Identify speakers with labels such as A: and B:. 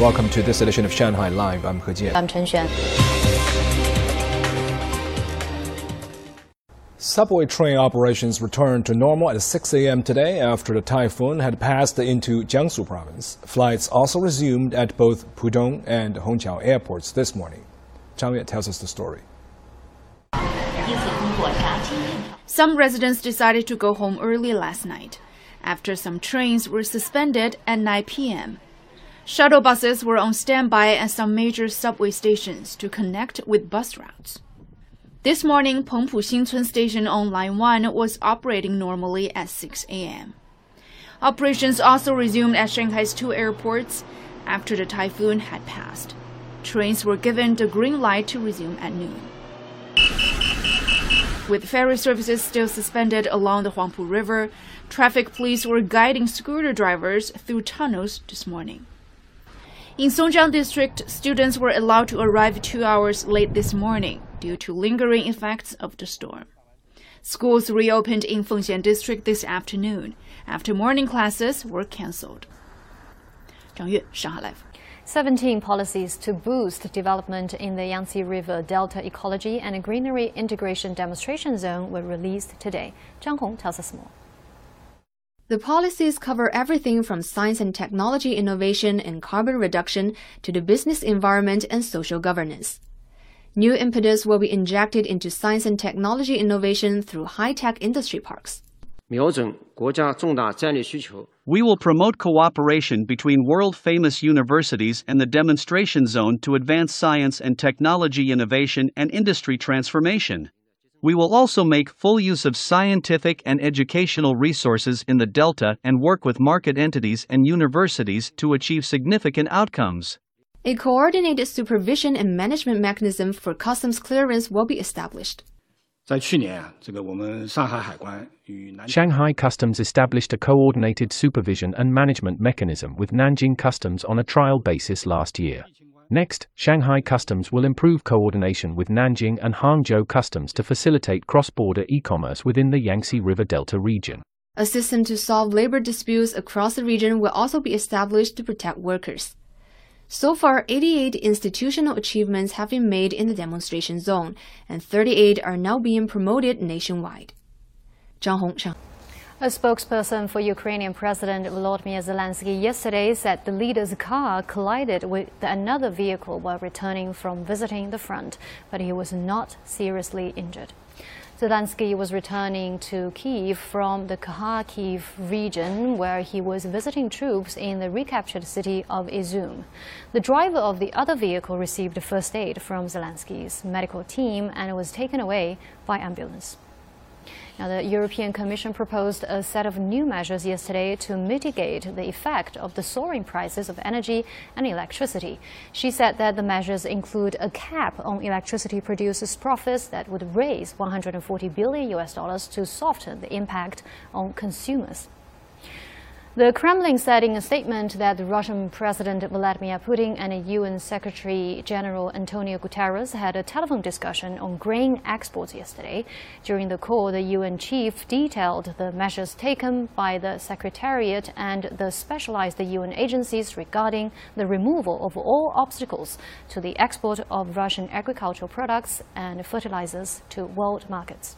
A: Welcome to this edition of Shanghai Live. I'm He Jian.
B: I'm Chen Xuan.
A: Subway train operations returned to normal at 6 a.m. today after the typhoon had passed into Jiangsu province. Flights also resumed at both Pudong and Hongqiao airports this morning. Zhang Yue tells us the story.
C: Some residents decided to go home early last night after some trains were suspended at 9 p.m. Shuttle buses were on standby at some major subway stations to connect with bus routes. This morning, Pengpu Xincun Station on Line 1 was operating normally at 6 a.m. Operations also resumed at Shanghai's two airports after the typhoon had passed. Trains were given the green light to resume at noon. With ferry services still suspended along the Huangpu River, traffic police were guiding scooter drivers through tunnels this morning. In Songjiang District, students were allowed to arrive two hours late this morning due to lingering effects of the storm. Schools reopened in Fengxian District this afternoon after morning classes were cancelled. Zhang Yue, Shanghai Live.
B: 17 policies to boost development in the Yangtze River Delta ecology and a greenery integration demonstration zone were released today. Zhang Hong tells us more.
D: The policies cover everything from science and technology innovation and carbon reduction to the business environment and social governance. New impetus will be injected into science and technology innovation through high-tech industry parks.
E: We will
F: promote cooperation between world famous universities and the demonstration zone to advance science and technology innovation and industry transformation. We will also make full use of scientific and educational resources in the Delta and work with market entities and universities to achieve significant outcomes.
D: A coordinated supervision and management mechanism for customs clearance will be established.
G: Shanghai Customs established a coordinated supervision and management mechanism with Nanjing Customs on a trial basis last year. Next, Shanghai Customs will improve coordination with Nanjing and Hangzhou Customs to facilitate cross-border e-commerce within the Yangtze River Delta region.
D: A system to solve labor disputes across the region will also be established to protect workers. So far, 88 institutional achievements have been made in the demonstration zone, and 38 are now being promoted nationwide. Zhang Hong,
B: a spokesperson for Ukrainian President Volodymyr Zelensky yesterday said the leader's car collided with another vehicle while returning from visiting the front, but he was not seriously injured. Zelensky was returning to Kiev from the Kharkiv region, where he was visiting troops in the recaptured city of Izum. The driver of the other vehicle received first aid from Zelensky's medical team and was taken away by ambulance. Now, the European Commission proposed a set of new measures yesterday to mitigate the effect of the soaring prices of energy and electricity. She said that the measures include a cap on electricity producers' profits that would raise 140 billion US dollars to soften the impact on consumers. The Kremlin said in a statement that the Russian President Vladimir Putin and UN Secretary General Antonio Guterres had a telephone discussion on grain exports yesterday. During the call, the UN chief detailed the measures taken by the Secretariat and the specialized UN agencies regarding the removal of all obstacles to the export of Russian agricultural products and fertilizers to world markets.